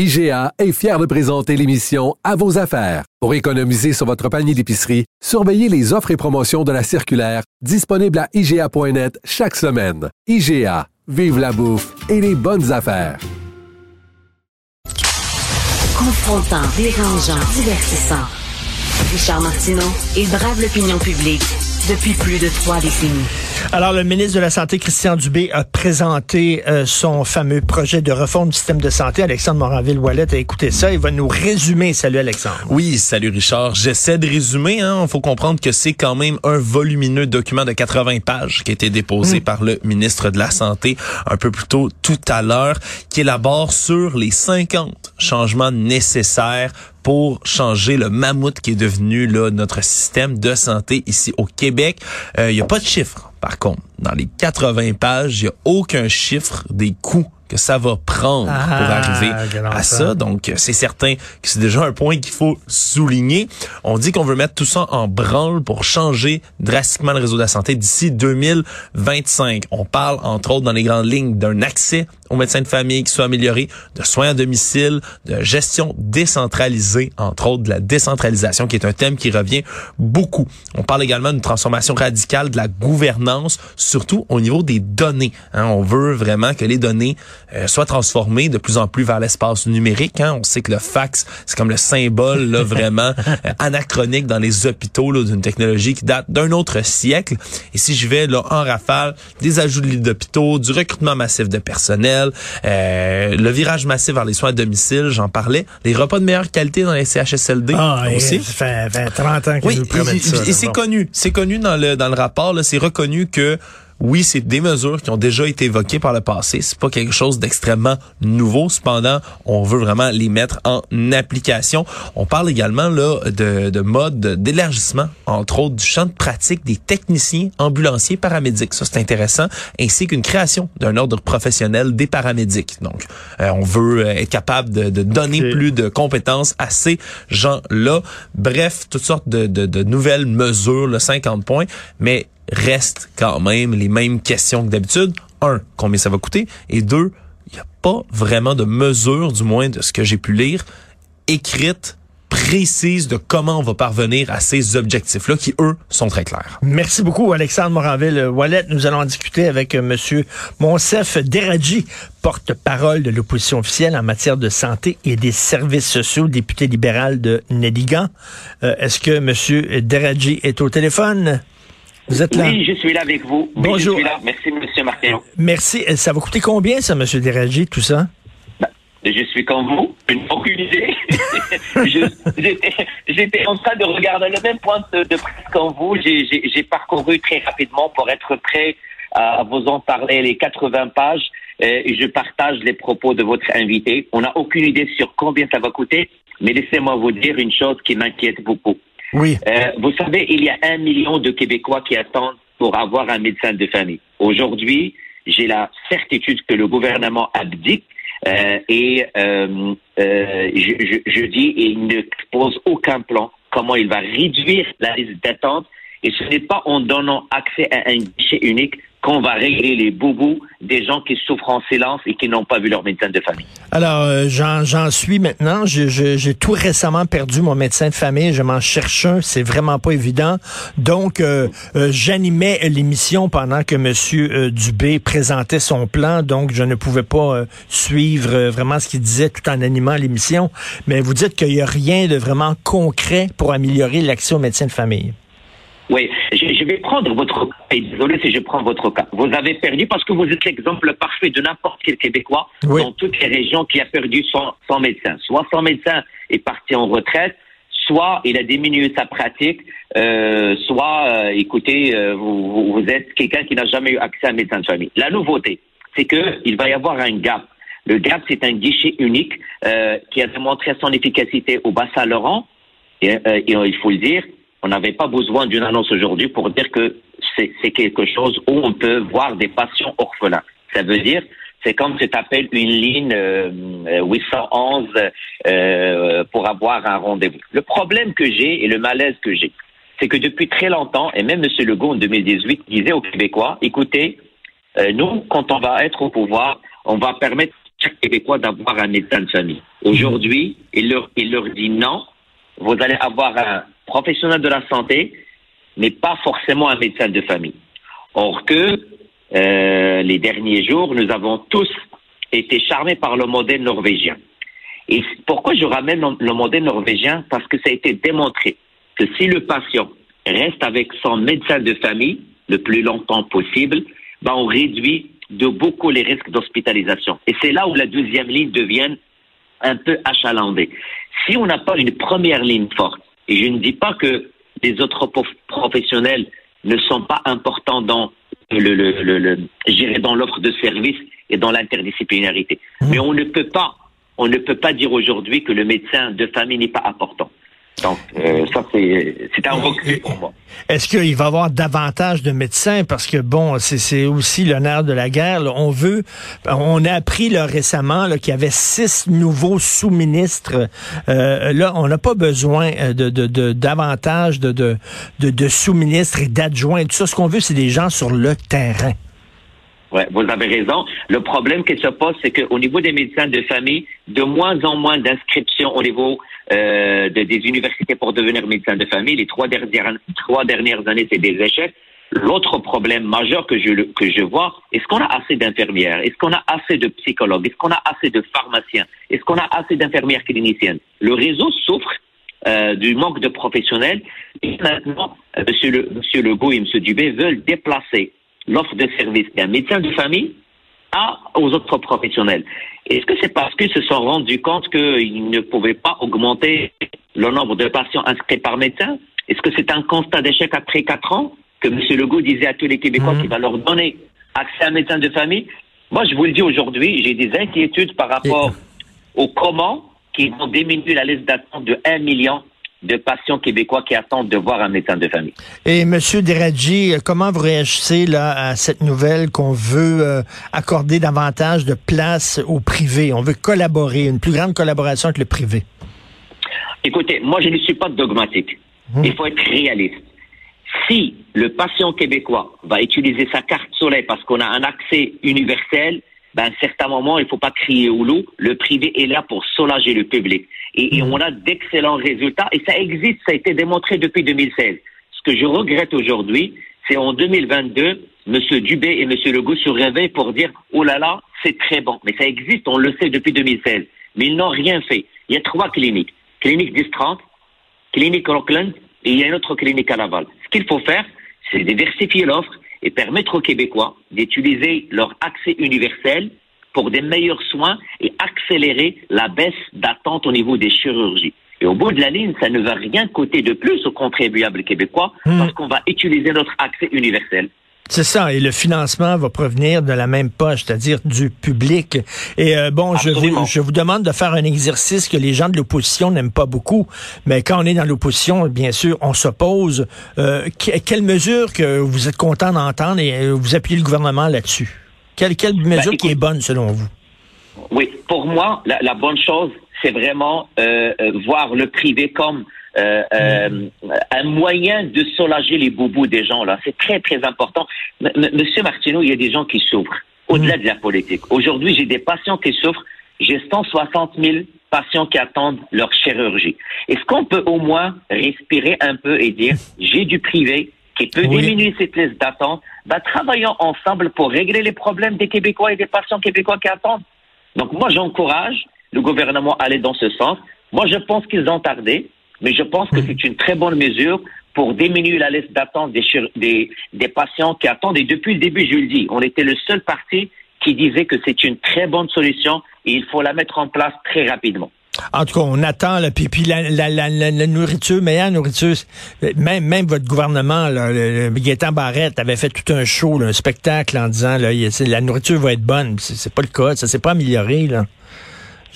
IGA est fier de présenter l'émission À vos affaires. Pour économiser sur votre panier d'épicerie, surveillez les offres et promotions de la circulaire disponible à IGA.net chaque semaine. IGA, vive la bouffe et les bonnes affaires. Confrontant, dérangeant, divertissant. Richard Martineau, il brave l'opinion publique depuis plus de trois décennies. Alors, le ministre de la Santé, Christian Dubé, a présenté euh, son fameux projet de réforme du système de santé. Alexandre Moranville-Wallet a écouté ça. Il va nous résumer. Salut, Alexandre. Oui, salut Richard. J'essaie de résumer. Il hein. faut comprendre que c'est quand même un volumineux document de 80 pages qui a été déposé par le ministre de la Santé un peu plus tôt tout à l'heure, qui élabore sur les 50 changements nécessaires pour changer le mammouth qui est devenu là, notre système de santé ici au Québec. Il n'y a pas de chiffres, par contre. Dans les 80 pages, il n'y a aucun chiffre des coûts que ça va prendre pour Ah, arriver quel à ça. Donc, c'est certain que c'est déjà un point qu'il faut souligner. On dit qu'on veut mettre tout ça en branle pour changer drastiquement le réseau de la santé d'ici 2025. On parle, entre autres, dans les grandes lignes, d'un accès aux médecins de famille qui soit amélioré, de soins à domicile, de gestion décentralisée, entre autres de la décentralisation, qui est un thème qui revient beaucoup. On parle également d'une transformation radicale de la gouvernance, surtout au niveau des données. hein. on veut vraiment que les données euh, soient transformées de plus en plus vers l'espace numérique. hein. On sait que le fax, c'est comme le symbole là, vraiment euh, anachronique dans les hôpitaux d'une technologie qui date d'un autre siècle. Et si je vais là en rafale, des ajouts de lits d'hôpitaux, du recrutement massif de personnel, euh, le virage massif vers les soins à domicile, j'en parlais, les repas de meilleure qualité dans les CHSLD Ah, aussi. ça fait, fait 30 ans qu'ils Oui, nous promettent et, ça. et là. c'est Bon. connu, c'est connu dans le dans le rapport, là, c'est reconnu que oui, c'est des mesures qui ont déjà été évoquées par le passé. C'est pas quelque chose d'extrêmement nouveau. Cependant, on veut vraiment les mettre en application. On parle également là de, de mode d'élargissement, entre autres du champ de pratique des techniciens ambulanciers paramédics. Ça, c'est intéressant. Ainsi qu'une création d'un ordre professionnel des paramédics. Donc, euh, on veut euh, être capable de, de donner plus de compétences à ces gens-là. Bref, toutes sortes de, de, de nouvelles mesures, le 50 points, mais reste quand même les mêmes questions que d'habitude. Un, combien ça va coûter? Et deux, il n'y a pas vraiment de mesure, du moins de ce que j'ai pu lire, écrite, précise de comment on va parvenir à ces objectifs-là qui, eux, sont très clairs. Merci beaucoup, Alexandre Moranville-Wallet. Nous allons en discuter avec euh, Monsieur Monsef Deradji, porte-parole de l'opposition officielle en matière de santé et des services sociaux, député libéral de Néligan. Euh, Est-ce que Monsieur Deradji est au téléphone? Vous êtes là? Oui, je suis là avec vous. Oui, Bonjour. je suis là. Merci, Monsieur Martineau. Merci. Euh, Ça va coûter combien, ça, Monsieur Deradji, tout ça? Je suis comme vous, je n'ai aucune idée. J'étais en train de regarder le même point de, de presse qu'en vous. J'ai- parcouru très rapidement pour être prêt à vous en parler les 80 pages. Et je partage les propos de votre invité. On n'a aucune idée sur combien ça va coûter, mais laissez-moi vous dire une chose qui m'inquiète beaucoup. Oui. Euh, vous savez, il y a un million de Québécois qui attendent pour avoir un médecin de famille. Aujourd'hui, j'ai la certitude que le gouvernement abdique euh, et euh, je, je, je dis il ne pose aucun plan comment il va réduire la liste d'attente et ce n'est pas en donnant accès à un guichet unique qu'on va régler les boubous des gens qui souffrent en silence et qui n'ont pas vu leur médecin de famille. Alors, euh, j'en suis maintenant. J'ai tout récemment perdu mon médecin de famille. Je m'en cherche un. C'est vraiment pas évident. Donc, euh, euh, j'animais l'émission pendant que Monsieur euh, Dubé présentait son plan. Donc, je ne pouvais pas euh, suivre vraiment ce qu'il disait tout en animant l'émission. Mais vous dites qu'il n'y a rien de vraiment concret pour améliorer l'accès aux médecins de famille. Oui, je, je vais prendre votre cas. Et désolé si je prends votre cas. Vous avez perdu parce que vous êtes l'exemple parfait de n'importe quel Québécois Oui. dans toutes les régions qui a perdu son, son médecin. Soit son médecin est parti en retraite, soit il a diminué sa pratique, euh, soit, euh, écoutez, euh, vous, vous- êtes quelqu'un qui n'a jamais eu accès à un médecin de famille. La nouveauté, c'est que il va y avoir un gap. Le GAP, c'est un guichet unique euh, qui a démontré son efficacité au Bas-Saint-Laurent. Et, euh, et, il faut le dire, on n'avait pas besoin d'une annonce aujourd'hui pour dire que c'est quelque chose où on peut voir des patients orphelins. Ça veut dire, c'est comme tu t'appelles une ligne euh, 811 euh, pour avoir un rendez-vous. Le problème que j'ai et le malaise que j'ai, c'est que depuis très longtemps, et même M. Legault en 2018 disait aux Québécois, écoutez, euh, nous, quand on va être au pouvoir, on va permettre à chaque Québécois d'avoir un médecin de famille. Aujourd'hui, il leur dit non, vous allez avoir un professionnel de la santé, mais pas forcément un médecin de famille. Or que euh, les derniers jours, nous avons tous été charmés par le modèle norvégien. Et pourquoi je ramène le modèle norvégien? Parce que ça a été démontré que si le patient reste avec son médecin de famille le plus longtemps possible, ben on réduit de beaucoup les risques d'hospitalisation. Et c'est là où la deuxième ligne devient un peu achalandée. Si on n'a pas une première ligne forte, et je ne dis pas que les autres professionnels ne sont pas importants dans le, le, le, le dans l'offre de services et dans l'interdisciplinarité. Mmh. Mais on ne peut pas, on ne peut pas dire aujourd'hui que le médecin de famille n'est pas important. Donc, euh, ça, c'est recul pour moi. Est-ce qu'il va y avoir davantage de médecins? Parce que, bon, c'est aussi l'honneur de la guerre. On veut, on a appris là, récemment qu'il y avait six nouveaux sous-ministres. Euh, là, on n'a pas besoin euh, de, de, de davantage de, de, de, de sous-ministres et d'adjoints. Tout ça, ce qu'on veut, c'est des gens sur le terrain. Ouais, vous avez raison. Le problème qui se pose, c'est qu'au niveau des médecins de famille, de moins en moins d'inscriptions au niveau euh, de, des universités pour devenir médecin de famille. Les trois dernières, années, c'est des échecs. L'autre problème majeur que je, que je vois, est-ce qu'on a assez d'infirmières? Est-ce qu'on a assez de psychologues? Est-ce qu'on a assez de pharmaciens? Est-ce qu'on a assez d'infirmières cliniciennes? Le réseau souffre euh, du manque de professionnels. Et maintenant, euh, Monsieur, le, Legault et Monsieur Dubé veulent déplacer l'offre de service d'un médecin de famille à, aux autres professionnels. Est-ce que c'est parce qu'ils se sont rendus compte qu'ils ne pouvaient pas augmenter le nombre de patients inscrits par médecin? Est-ce que c'est un constat d'échec après quatre ans que M. Legault disait à tous les Québécois mmh. qu'il va leur donner accès à un médecin de famille? Moi, je vous le dis aujourd'hui, j'ai des inquiétudes par rapport au comment qu'ils vont diminuer la liste d'attente de 1 million de patients québécois qui attendent de voir un médecin de famille. Et Monsieur Deradji, comment vous réagissez là à cette nouvelle qu'on veut euh, accorder davantage de place au privé? On veut collaborer, une plus grande collaboration avec le privé. Écoutez, moi je ne suis pas dogmatique. Hum. Il faut être réaliste. Si le patient québécois va utiliser sa carte soleil parce qu'on a un accès universel, ben, à un certain moment, il ne faut pas crier au loup. Le privé est là pour soulager le public. Et, mhm. on a d'excellents résultats. Et ça existe, ça a été démontré depuis 2016. Ce que je regrette aujourd'hui, c'est en 2022, M. Dubé et M. Legault se réveillent pour dire oh là là, c'est très bon. Mais ça existe, on le sait depuis 2016. Mais ils n'ont rien fait. Il y a trois cliniques. Clinique 1030, clinique Rockland et il y a une autre clinique à Laval. Ce qu'il faut faire, c'est diversifier l'offre et permettre aux Québécois d'utiliser leur accès universel pour des meilleurs soins et accélérer la baisse d'attente au niveau des chirurgies. Et au bout de la ligne, ça ne va rien coûter de plus aux contribuables québécois hmm. parce qu'on va utiliser notre accès universel. C'est ça, et le financement va provenir de la même poche, c'est-à-dire du public. Et euh, bon, je vous, je vous demande de faire un exercice que les gens de l'opposition n'aiment pas beaucoup, mais quand on est dans l'opposition, bien sûr, on s'oppose. Euh, quelle mesure que vous êtes content d'entendre et euh, vous appuyez le gouvernement là-dessus? Quelle, quelle ben, mesure qui est bonne selon vous? Oui, pour moi, la, la bonne chose, c'est vraiment euh, voir le privé comme euh, euh, un moyen de soulager les boubous des gens. là. C'est très, très important. Monsieur Martineau, il y a des gens qui souffrent, au-delà mm. de la politique. Aujourd'hui, j'ai des patients qui souffrent. J'ai 160 000 patients qui attendent leur chirurgie. Est-ce qu'on peut au moins respirer un peu et dire, j'ai du privé qui peut diminuer cette liste d'attente, ben, travaillons ensemble pour régler les problèmes des Québécois et des patients québécois qui attendent. Donc moi, j'encourage le gouvernement à aller dans ce sens. Moi, je pense qu'ils ont tardé. Mais je pense que c'est une très bonne mesure pour diminuer la liste d'attente des, des, des, patients qui attendent. Et depuis le début, je le dis, on était le seul parti qui disait que c'est une très bonne solution et il faut la mettre en place très rapidement. En tout cas, on attend, là, puis, puis la, la, la, la, nourriture, meilleure nourriture, même, même votre gouvernement, là, le, le Barrette avait fait tout un show, là, un spectacle en disant là, la nourriture va être bonne. C'est pas le cas, ça s'est pas amélioré. Là.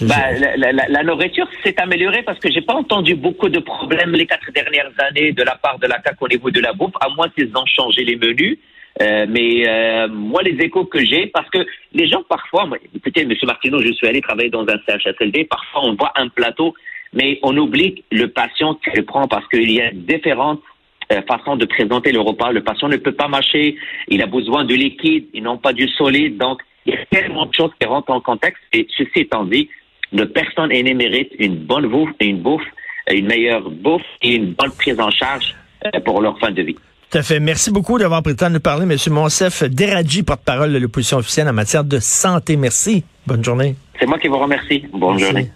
Ben, la, la, la, nourriture s'est améliorée parce que j'ai pas entendu beaucoup de problèmes les quatre dernières années de la part de la CAC au niveau de la bouffe, à moins qu'ils ont changé les menus. Euh, mais euh, moi, les échos que j'ai, parce que les gens parfois, moi, écoutez, M. Martineau, je suis allé travailler dans un CHSLD, parfois on voit un plateau, mais on oublie le patient qui le prend parce qu'il y a différentes euh, façons de présenter le repas. Le patient ne peut pas mâcher, il a besoin de liquide, ils n'ont pas du solide, donc tellement de choses qui rentrent en contexte. Et ceci étant dit, le personne aînée mérite une bonne bouffe, une bouffe, une meilleure bouffe et une bonne prise en charge pour leur fin de vie. Tout à fait. Merci beaucoup d'avoir pris le temps de nous parler, M. Monsef Deradji, porte-parole de l'opposition officielle en matière de santé. Merci. Bonne journée. C'est moi qui vous remercie. Bonne journée.